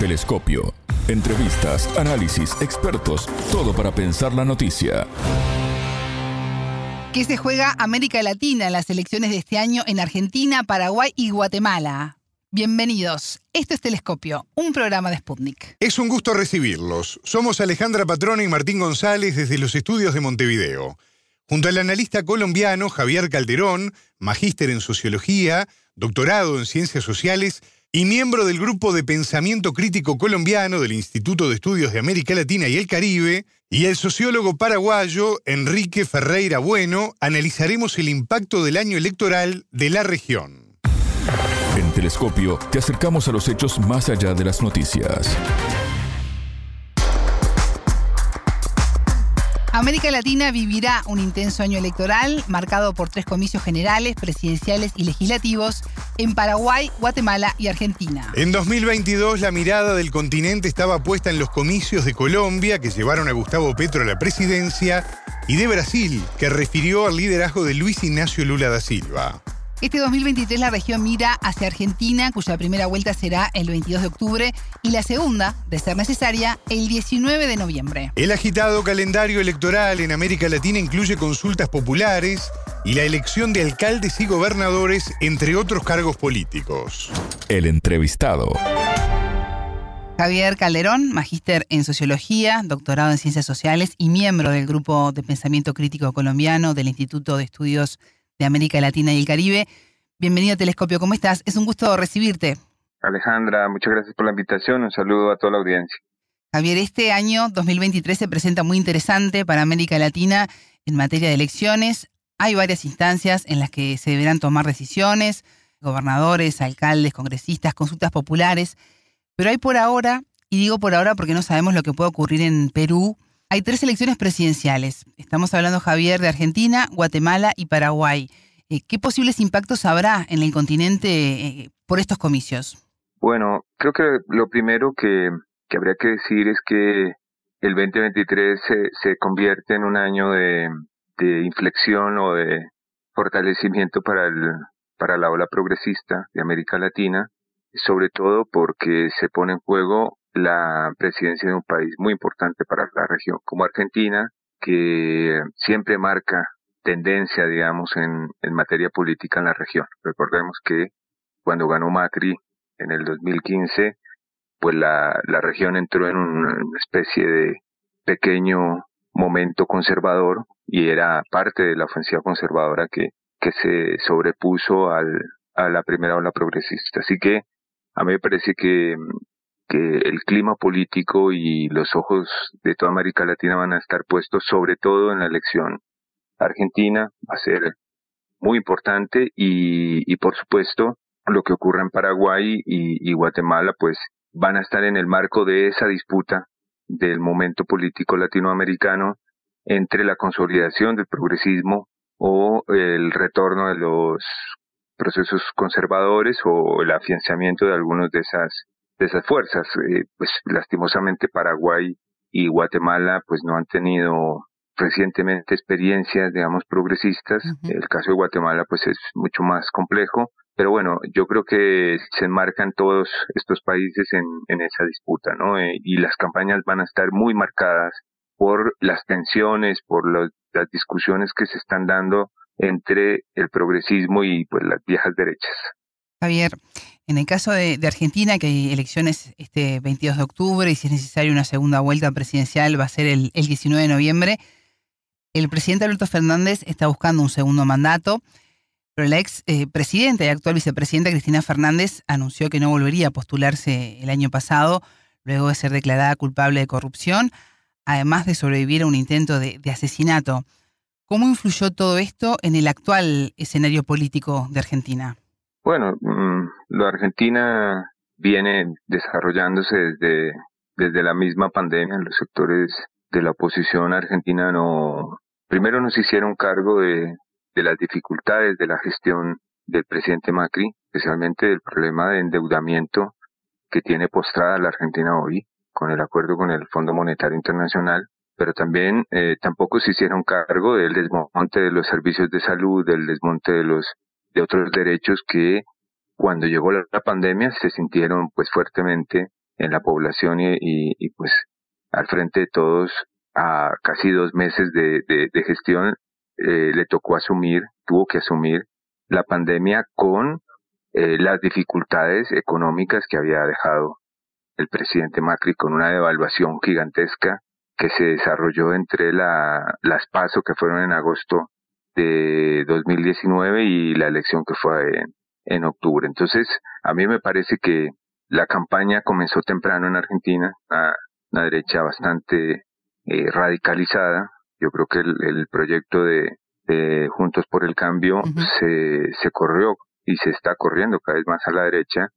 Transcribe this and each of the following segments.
Telescopio. Entrevistas, análisis, expertos, todo para pensar la noticia. ¿Qué se juega América Latina en las elecciones de este año en Argentina, Paraguay y Guatemala? Bienvenidos. Esto es Telescopio, un programa de Sputnik. Es un gusto recibirlos. Somos Alejandra Patrona y Martín González desde los estudios de Montevideo. Junto al analista colombiano Javier Calderón, magíster en sociología, doctorado en ciencias sociales y miembro del grupo de pensamiento crítico colombiano del Instituto de Estudios de América Latina y el Caribe, y el sociólogo paraguayo Enrique Ferreira Bueno, analizaremos el impacto del año electoral de la región. En Telescopio te acercamos a los hechos más allá de las noticias. América Latina vivirá un intenso año electoral marcado por tres comicios generales, presidenciales y legislativos en Paraguay, Guatemala y Argentina. En 2022 la mirada del continente estaba puesta en los comicios de Colombia que llevaron a Gustavo Petro a la presidencia y de Brasil, que refirió al liderazgo de Luis Ignacio Lula da Silva. Este 2023 la región mira hacia Argentina, cuya primera vuelta será el 22 de octubre y la segunda, de ser necesaria, el 19 de noviembre. El agitado calendario electoral en América Latina incluye consultas populares y la elección de alcaldes y gobernadores, entre otros cargos políticos. El entrevistado. Javier Calderón, magíster en sociología, doctorado en ciencias sociales y miembro del grupo de pensamiento crítico colombiano del Instituto de Estudios de América Latina y el Caribe. Bienvenido a Telescopio, ¿cómo estás? Es un gusto recibirte. Alejandra, muchas gracias por la invitación. Un saludo a toda la audiencia. Javier, este año 2023 se presenta muy interesante para América Latina en materia de elecciones. Hay varias instancias en las que se deberán tomar decisiones, gobernadores, alcaldes, congresistas, consultas populares, pero hay por ahora, y digo por ahora porque no sabemos lo que puede ocurrir en Perú, hay tres elecciones presidenciales. Estamos hablando, Javier, de Argentina, Guatemala y Paraguay. Eh, ¿Qué posibles impactos habrá en el continente eh, por estos comicios? Bueno, creo que lo primero que, habría que decir es que el 2023 se, se convierte en un año de, de inflexión o de fortalecimiento para, el, para la ola progresista de América Latina, sobre todo porque se pone en juego la presidencia de un país muy importante para la región, como Argentina, que siempre marca tendencia, digamos, en, en materia política en la región. Recordemos que cuando ganó Macri en el 2015, pues la, la región entró en una especie de pequeño momento conservador y era parte de la ofensiva conservadora que, que se sobrepuso al, a la primera ola progresista. Así que a mí me parece que que el clima político y los ojos de toda América Latina van a estar puestos sobre todo en la elección argentina, va a ser muy importante y, y por supuesto lo que ocurre en Paraguay y, y Guatemala pues van a estar en el marco de esa disputa del momento político latinoamericano entre la consolidación del progresismo o el retorno de los procesos conservadores o el afianzamiento de algunos de esas de esas fuerzas. Eh, pues lastimosamente Paraguay y Guatemala pues no han tenido recientemente experiencias, digamos, progresistas. El caso de Guatemala pues es mucho más complejo, pero bueno, yo creo que se enmarcan todos estos países en, en esa disputa, ¿no? Eh, y las campañas van a estar muy marcadas por las tensiones, por las discusiones que se están dando entre el progresismo y pues las viejas derechas. Javier, en el caso de, Argentina, que hay elecciones este 22 de octubre y si es necesario una segunda vuelta presidencial va a ser el, 19 de noviembre, el presidente Alberto Fernández está buscando un segundo mandato, pero la ex eh, y actual vicepresidenta Cristina Fernández anunció que no volvería a postularse el año pasado, luego de ser declarada culpable de corrupción, además de sobrevivir a un intento de asesinato. ¿Cómo influyó todo esto en el actual escenario político de Argentina? Bueno, mm, la Argentina viene desarrollándose desde, desde la misma pandemia. Los sectores de la oposición argentina no, primero nos hicieron cargo de, de las dificultades de la gestión del presidente Macri, especialmente del problema de endeudamiento que tiene postrada la Argentina hoy con el acuerdo con el Fondo Monetario Internacional, pero también eh, tampoco se hicieron cargo del desmonte de los servicios de salud, del desmonte de los de otros derechos que cuando llegó la, pandemia se sintieron pues fuertemente en la población y, y, pues al frente de todos a casi dos meses de, de, gestión eh, le tocó asumir, tuvo que asumir la pandemia con eh, las dificultades económicas que había dejado el presidente Macri con una devaluación gigantesca que se desarrolló entre la, las PASO que fueron en agosto de 2019 y la elección que fue en, en octubre. Entonces, a mí me parece que la campaña comenzó temprano en Argentina, una, una derecha bastante eh, radicalizada. Yo creo que el, proyecto de, Juntos por el Cambio se, se corrió y se está corriendo cada vez más a la derecha.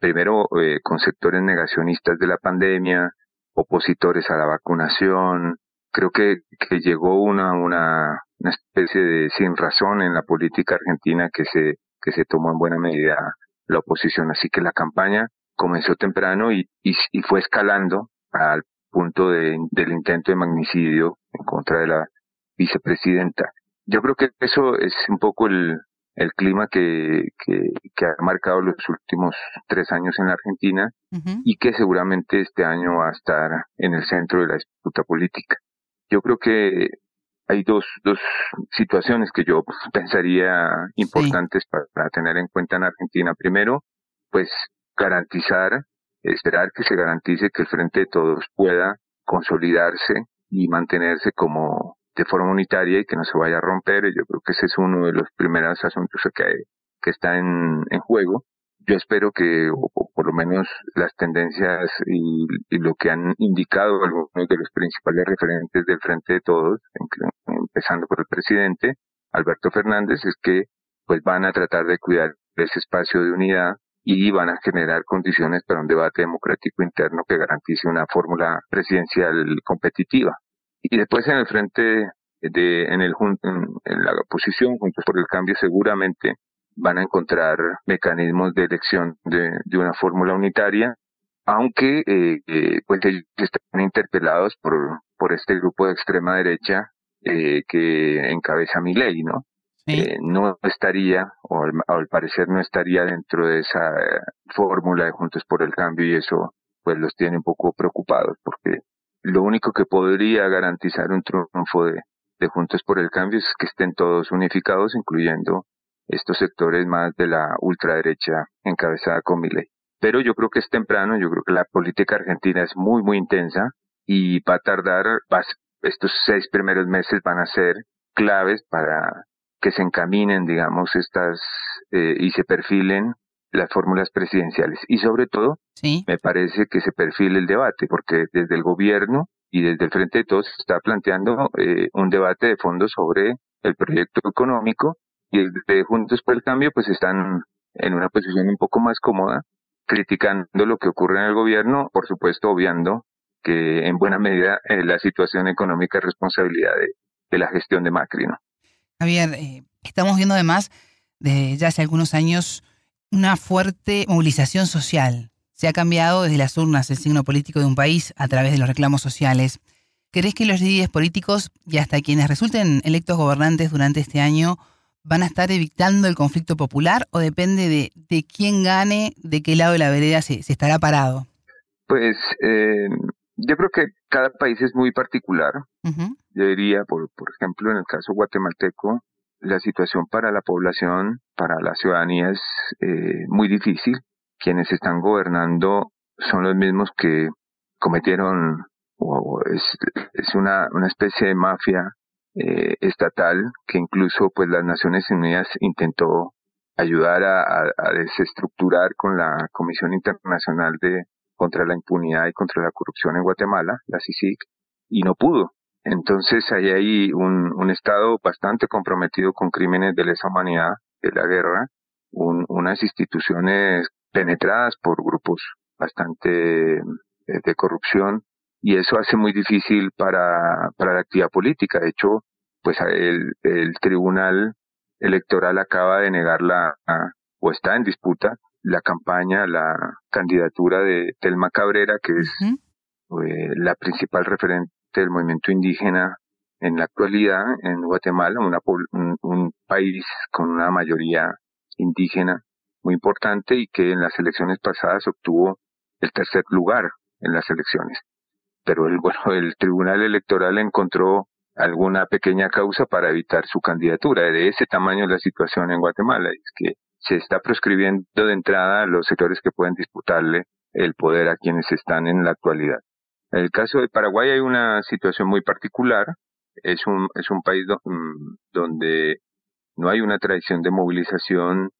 Primero eh, con sectores negacionistas de la pandemia, opositores a la vacunación. Creo que, que llegó una, una, una especie de sin razón en la política argentina que se, que se tomó en buena medida la oposición. Así que la campaña comenzó temprano y, y, y fue escalando al punto de, del intento de magnicidio en contra de la vicepresidenta. Yo creo que eso es un poco el, el clima que, que, que, ha marcado los últimos tres años en la Argentina y que seguramente este año va a estar en el centro de la disputa política. Yo creo que hay dos, dos situaciones que yo pensaría importantes para, para, tener en cuenta en Argentina. Primero, pues garantizar, esperar que se garantice que el Frente de Todos pueda consolidarse y mantenerse como de forma unitaria y que no se vaya a romper. Yo creo que ese es uno de los primeros asuntos que, que está en, en juego. Yo espero que, o, lo menos las tendencias y, lo que han indicado algunos de los principales referentes del Frente de Todos, empezando por el presidente Alberto Fernández, es que pues van a tratar de cuidar ese espacio de unidad y van a generar condiciones para un debate democrático interno que garantice una fórmula presidencial competitiva. Y después en el frente de, en el en la oposición, Juntos por el Cambio, seguramente van a encontrar mecanismos de elección de, de una fórmula unitaria, aunque eh, eh, pues ellos están interpelados por, por este grupo de extrema derecha eh, que encabeza mi ley, ¿no? Eh, no estaría, o al, parecer no estaría dentro de esa fórmula de Juntos por el Cambio y eso pues los tiene un poco preocupados porque lo único que podría garantizar un triunfo de, de Juntos por el Cambio es que estén todos unificados, incluyendo estos sectores más de la ultraderecha encabezada con ley. Pero yo creo que es temprano, yo creo que la política argentina es muy, muy intensa y va a tardar, estos seis primeros meses van a ser claves para que se encaminen, digamos, estas eh, y se perfilen las fórmulas presidenciales. Y sobre todo, me parece que se perfile el debate, porque desde el gobierno y desde el Frente de Todos se está planteando eh, un debate de fondo sobre el proyecto económico y desde Juntos por el Cambio pues están en una posición un poco más cómoda, criticando lo que ocurre en el gobierno, por supuesto obviando que en buena medida eh, la situación económica es responsabilidad de, de la gestión de Macri, ¿no? Javier, eh, estamos viendo además desde ya hace algunos años una fuerte movilización social. Se ha cambiado desde las urnas el signo político de un país a través de los reclamos sociales. ¿Crees que los líderes políticos y hasta quienes resulten electos gobernantes durante este año van a estar evitando el conflicto popular o depende de, de quién gane, de qué lado de la vereda se, estará parado? Pues eh, yo creo que cada país es muy particular. Yo diría, por, por ejemplo, en el caso guatemalteco, la situación para la población, para la ciudadanía es eh, muy difícil. Quienes están gobernando son los mismos que cometieron, o es, es una, una especie de mafia eh, estatal que incluso pues las Naciones Unidas intentó ayudar a, desestructurar con la Comisión Internacional de contra la impunidad y contra la corrupción en Guatemala, la CICIG, y no pudo. Entonces hay ahí un, un Estado bastante comprometido con crímenes de lesa humanidad, de la guerra, unas instituciones penetradas por grupos bastante eh, de, corrupción y eso hace muy difícil para, para la actividad política. De hecho, pues el, el tribunal electoral acaba de negarla o está en disputa la campaña, la candidatura de Telma Cabrera, que es eh, la principal referente del movimiento indígena en la actualidad en Guatemala, un, país con una mayoría indígena muy importante y que en las elecciones pasadas obtuvo el tercer lugar en las elecciones. Pero el, bueno, el Tribunal Electoral encontró alguna pequeña causa para evitar su candidatura. De ese tamaño la situación en Guatemala, es que se está proscribiendo de entrada los sectores que pueden disputarle el poder a quienes están en la actualidad. En el caso de Paraguay hay una situación muy particular. Es un, es un país mm, donde no hay una tradición de movilización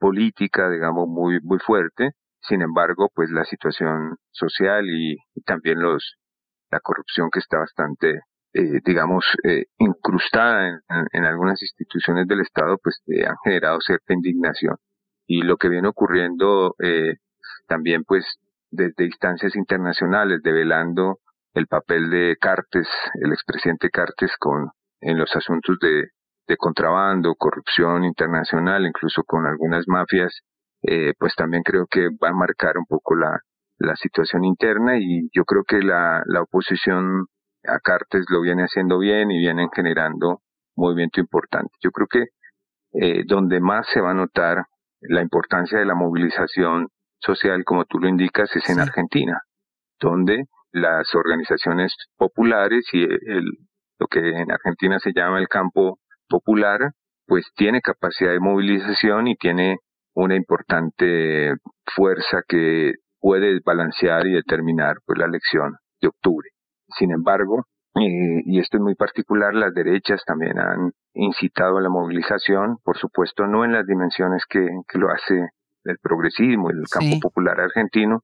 política, digamos, muy, muy fuerte. Sin embargo, pues la situación social y, también los, la corrupción que está bastante, eh, digamos, eh, incrustada en, algunas instituciones del Estado, pues eh, han generado cierta indignación. Y lo que viene ocurriendo eh, también, pues, desde instancias internacionales, develando el papel de Cartes, el expresidente Cartes, con, en los asuntos de, de contrabando, corrupción internacional, incluso con algunas mafias, eh, pues también creo que va a marcar un poco la, la situación interna y yo creo que la, la oposición a Cartes lo viene haciendo bien y vienen generando movimiento importante. Yo creo que eh, donde más se va a notar la importancia de la movilización social, como tú lo indicas, es en Argentina, donde las organizaciones populares y el, lo que en Argentina se llama el campo popular, pues tiene capacidad de movilización y tiene una importante fuerza que puede balancear y determinar pues, la elección de octubre. Sin embargo, eh, y esto es muy particular, las derechas también han incitado a la movilización, por supuesto no en las dimensiones que, que lo hace el progresismo, el campo popular argentino,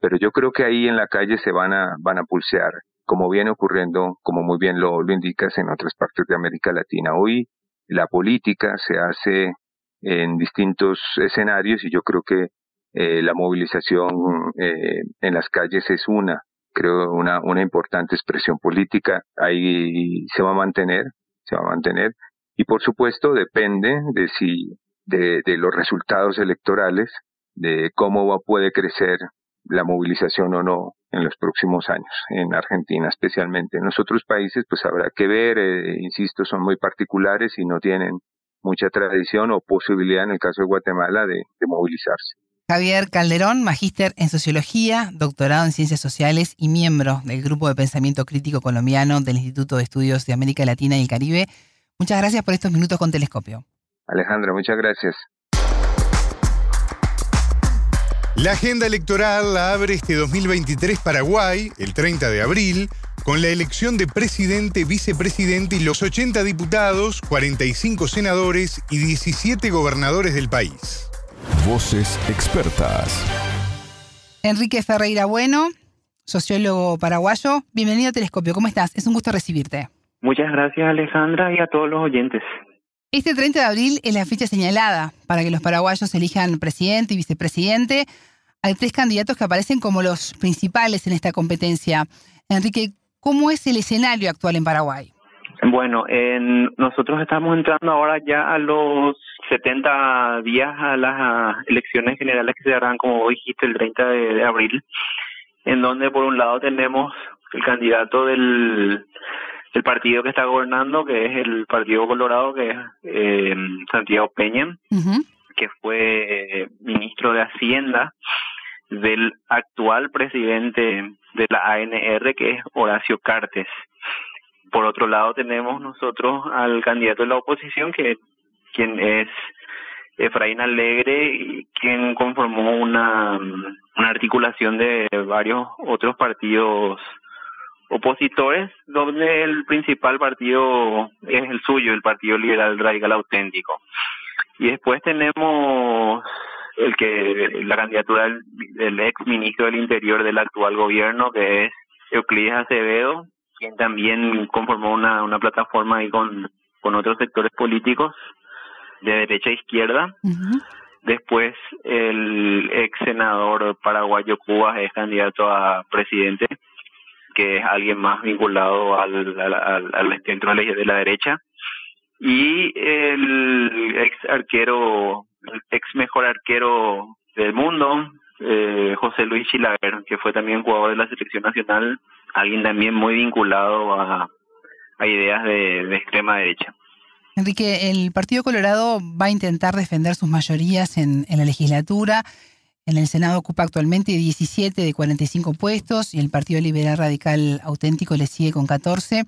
pero yo creo que ahí en la calle se van a, van a pulsear, como viene ocurriendo, como muy bien lo, lo indicas en otras partes de América Latina. Hoy la política se hace en distintos escenarios y yo creo que eh, la movilización eh, en las calles es una, creo, una, una importante expresión política. Ahí se va a mantener, se va a mantener. Y por supuesto depende de si, de, de los resultados electorales, de cómo va, puede crecer la movilización o no en los próximos años, en Argentina especialmente. En los otros países pues habrá que ver, eh, insisto, son muy particulares y no tienen mucha tradición o posibilidad en el caso de Guatemala de, de movilizarse. Javier Calderón, magíster en Sociología, doctorado en Ciencias Sociales y miembro del Grupo de Pensamiento Crítico Colombiano del Instituto de Estudios de América Latina y el Caribe. Muchas gracias por estos minutos con Telescopio. Alejandra, muchas gracias. La agenda electoral la abre este 2023 Paraguay, el 30 de abril, con la elección de presidente, vicepresidente y los 80 diputados, 45 senadores y 17 gobernadores del país. Voces expertas. Enrique Ferreira Bueno, sociólogo paraguayo, bienvenido a Telescopio. ¿Cómo estás? Es un gusto recibirte. Muchas gracias Alejandra y a todos los oyentes. Este 30 de abril es la fecha señalada para que los paraguayos elijan presidente y vicepresidente. Hay tres candidatos que aparecen como los principales en esta competencia. Enrique, ¿cómo es el escenario actual en Paraguay? Bueno, en, nosotros estamos entrando ahora ya a los 70 días a las elecciones generales que se darán, como dijiste, el 30 de, de abril, en donde por un lado tenemos el candidato del el partido que está gobernando, que es el Partido Colorado, que es eh, Santiago Peña, que fue eh, ministro de Hacienda del actual presidente de la ANR, que es Horacio Cartes. Por otro lado, tenemos nosotros al candidato de la oposición, que quien es Efraín Alegre, quien conformó una, una articulación de varios otros partidos opositores, donde el principal partido es el suyo, el Partido Liberal Radical Auténtico. Y después tenemos el que la candidatura del, ex ministro del Interior del actual gobierno, que es Euclides Acevedo, quien también conformó una, una plataforma ahí con, con otros sectores políticos de derecha e izquierda. Después el ex senador paraguayo Cuba es candidato a presidente que es alguien más vinculado al, al, al centro de la derecha. Y el ex arquero, el ex mejor arquero del mundo, eh, José Luis Chilaver, que fue también jugador de la selección nacional, alguien también muy vinculado a, ideas de, de extrema derecha. Enrique, el Partido Colorado va a intentar defender sus mayorías en, en la legislatura. En el Senado ocupa actualmente 17 de 45 puestos y el Partido Liberal Radical Auténtico le sigue con 14.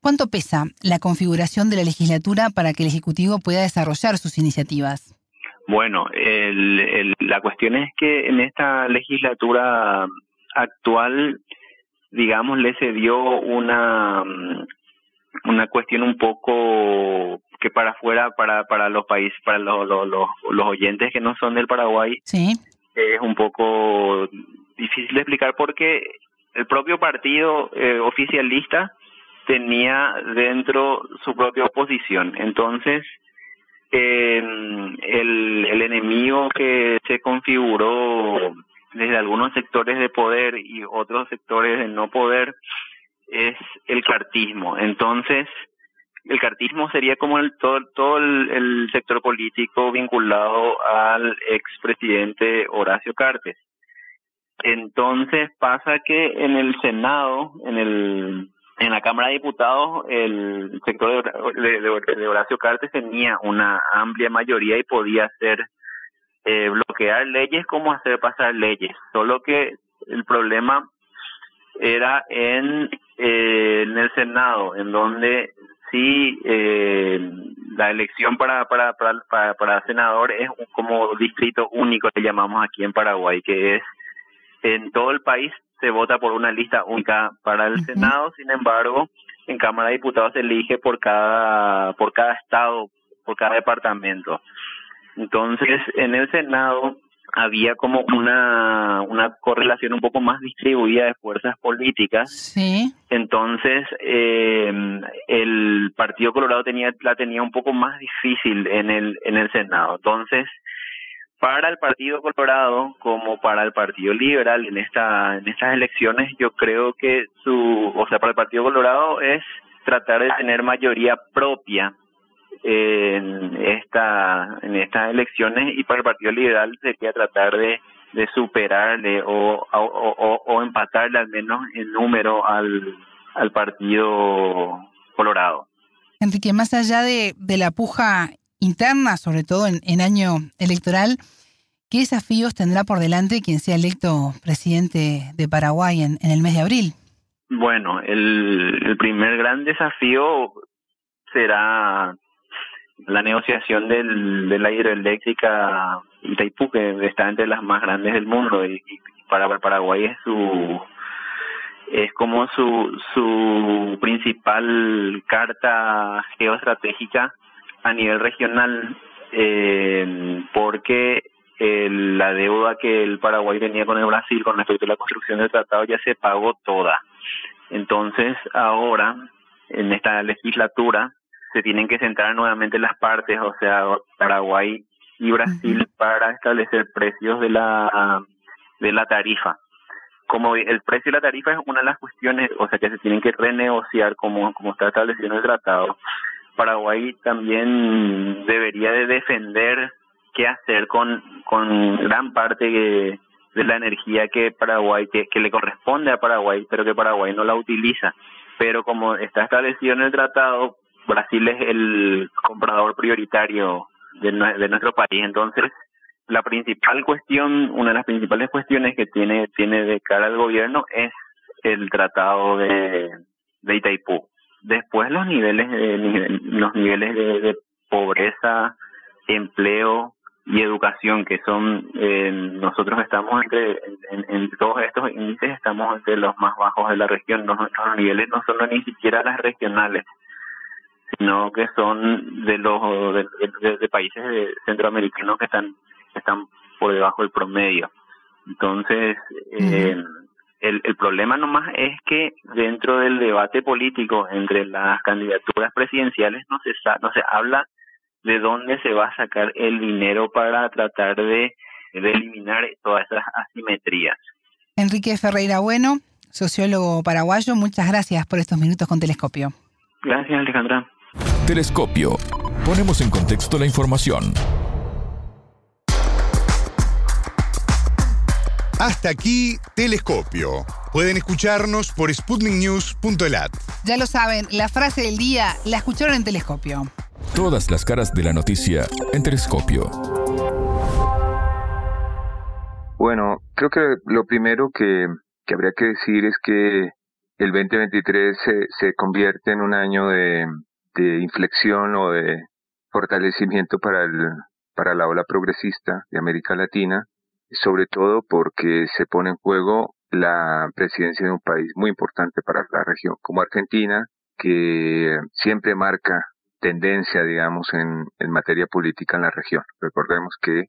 ¿Cuánto pesa la configuración de la legislatura para que el Ejecutivo pueda desarrollar sus iniciativas? Bueno, la cuestión es que en esta legislatura actual, digamos, le se dio una una cuestión un poco que para afuera, para para los países, para los, los, los, oyentes que no son del Paraguay, sí. es un poco difícil de explicar porque el propio partido eh, oficialista tenía dentro su propia oposición. Entonces, el, el enemigo que se configuró desde algunos sectores de poder y otros sectores de no poder es el cartismo. Entonces, el cartismo sería como el, todo, todo el, sector político vinculado al expresidente Horacio Cartes. Entonces pasa que en el Senado, en el en la Cámara de Diputados, el sector de, de, Horacio Cartes tenía una amplia mayoría y podía hacer eh, bloquear leyes como hacer pasar leyes. Solo que el problema era en, eh, en el Senado, en donde sí eh, la elección para, para, para, para, senador es como distrito único que llamamos aquí en Paraguay, que es en todo el país se vota por una lista única para el Senado, sin embargo, en Cámara de Diputados se elige por cada por cada estado, por cada departamento. Entonces, en el Senado había como una, una correlación un poco más distribuida de fuerzas políticas. Sí. Entonces, eh, el Partido Colorado tenía la tenía un poco más difícil en el en el Senado. Entonces, para el Partido Colorado como para el Partido Liberal en esta en estas elecciones, yo creo que su, o sea, para el Partido Colorado es tratar de tener mayoría propia en esta en estas elecciones y para el Partido Liberal sería tratar de, de superarle o, o, o, empatarle al menos en número al, al Partido Colorado. Enrique, más allá de, de la puja interna, sobre todo en, en año electoral, ¿qué desafíos tendrá por delante quien sea electo presidente de Paraguay en, el mes de abril? Bueno, el, primer gran desafío será la negociación del, de la hidroeléctrica Itaipú, que está entre las más grandes del mundo y, para Paraguay es su es como su su principal carta geoestratégica a nivel regional eh, porque la deuda que el Paraguay tenía con el Brasil con respecto a la construcción del tratado ya se pagó toda entonces ahora en esta legislatura se tienen que centrar nuevamente las partes, o sea, Paraguay y Brasil para establecer precios de la de la tarifa. Como el precio y la tarifa es una de las cuestiones, o sea, que se tienen que renegociar como como está establecido en el tratado. Paraguay también debería de defender qué hacer con con gran parte de, la energía que Paraguay que, le corresponde a Paraguay, pero que Paraguay no la utiliza. Pero como está establecido en el tratado, Brasil es el comprador prioritario de, de nuestro país. Entonces, la principal cuestión, una de las principales cuestiones que tiene, tiene de cara al gobierno es el tratado de, de Itaipú. Después los niveles de, los niveles de, pobreza, empleo y educación que son eh, nosotros estamos entre en, en, todos estos índices estamos entre los más bajos de la región nuestros niveles no son ni siquiera las regionales sino que son de los de, países centroamericanos que están están por debajo del promedio. Entonces, eh, el, el problema nomás es que dentro del debate político entre las candidaturas presidenciales no se no se habla de dónde se va a sacar el dinero para tratar de, de eliminar todas esas asimetrías. Enrique Ferreira Bueno, sociólogo paraguayo, muchas gracias por estos minutos con Telescopio. Gracias, Alejandra. Telescopio. Ponemos en contexto la información. Hasta aquí, Telescopio. Pueden escucharnos por sputniknews.lat. Ya lo saben, la frase del día la escucharon en Telescopio. Todas las caras de la noticia en Telescopio. Bueno, creo que lo primero que, que habría que decir es que el 2023 se, se convierte en un año de, de inflexión o de fortalecimiento para, el, para la ola progresista de América Latina, sobre todo porque se pone en juego la presidencia de un país muy importante para la región como Argentina, que siempre marca tendencia, digamos, en, en materia política en la región. Recordemos que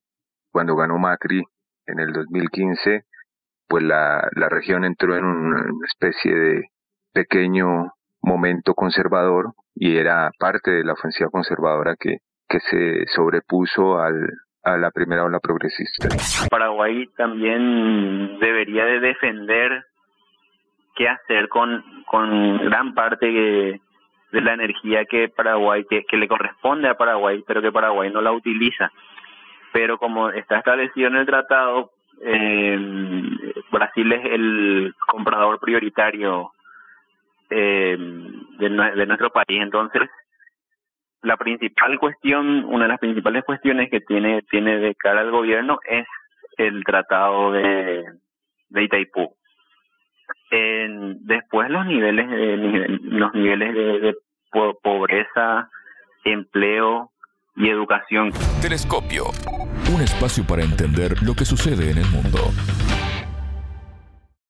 cuando ganó Macri en el 2015, pues la, la región entró en una especie de pequeño momento conservador y era parte de la ofensiva conservadora que, que se sobrepuso al, a la primera ola progresista. Paraguay también debería de defender qué hacer con, con gran parte de, la energía que Paraguay, que, le corresponde a Paraguay, pero que Paraguay no la utiliza. Pero como está establecido en el tratado, eh, Brasil es el comprador prioritario eh, de, de nuestro país. Entonces, la principal cuestión, una de las principales cuestiones que tiene, tiene de cara al gobierno es el tratado de, de Itaipú. Después los niveles de, los niveles de, de pobreza, empleo y educación. Telescopio, un espacio para entender lo que sucede en el mundo.